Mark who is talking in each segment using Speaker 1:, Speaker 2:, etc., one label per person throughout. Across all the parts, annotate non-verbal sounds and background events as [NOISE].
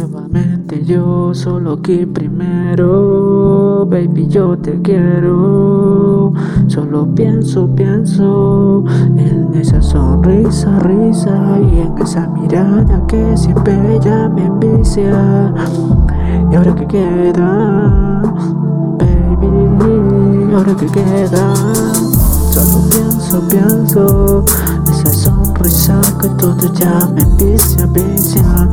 Speaker 1: Nuevamente yo, solo aquí primero, baby yo te quiero. Solo pienso, pienso en esa sonrisa, risa y en esa mirada que siempre ella me envicia. ¿Y ahora qué queda, baby? ¿Y ahora qué queda? Solo pienso, pienso esa sonrisa que todo ya me envicia, envicia.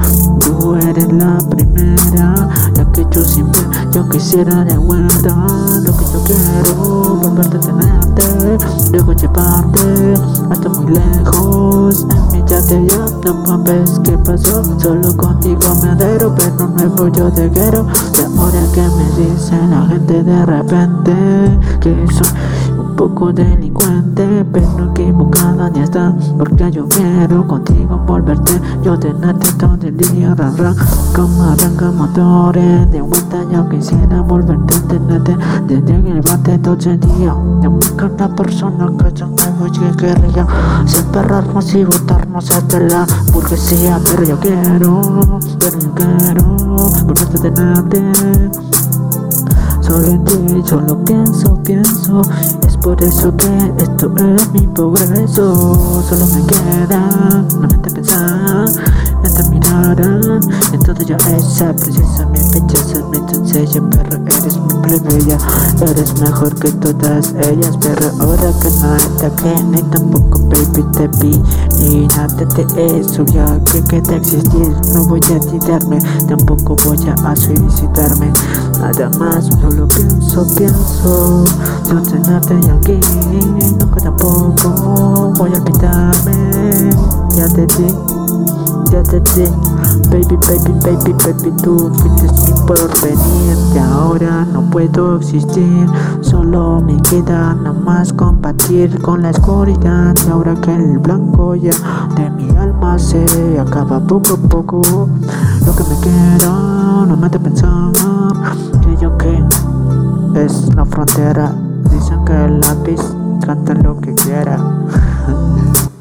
Speaker 1: La primera, la que yo siempre yo quisiera de vuelta. Lo que yo quiero, volverte a tenerte, luego llevarte hasta muy lejos. En mi yate ya no mames qué pasó, solo contigo me adero, pero nuevo yo te quiero. De ahora que me dice la gente de repente que soy poco delincuente, pero equivocada ya está. Porque yo quiero contigo volverte. Yo tenerte todo el día, ra, como arranca motores. De vuelta yo quisiera volverte a tenerte. Desde el bate todo el día. De una persona que yo me voy que querría. Separarnos y botarnos hasta la burguesía. Pero yo quiero, pero yo quiero volverte a tenerte. Solo en ti, solo pienso, pienso. Es por eso que esto es mi progreso. Solo me queda una mente pensar Esa precisa mi belleza Mi doncella, pero eres mi plebeya Eres mejor que todas ellas Pero ahora que no está que ni tampoco baby te vi Ni nada de eso ya que queda existir No voy a tirarme Tampoco voy a suicidarme Nada más, solo pienso, pienso Yo tenerte aquí, nunca tampoco Voy a olvidarme Ya te di, ya te di Baby, baby, baby, baby, tú fuiste mi porvenir Y ahora no puedo existir. Solo me queda nada más combatir con la oscuridad Y ahora que el blanco ya de mi alma se acaba poco a poco. Lo que me queda no me hace pensar Que yo que es la frontera. Dicen que el lápiz canta lo que quiera [LAUGHS]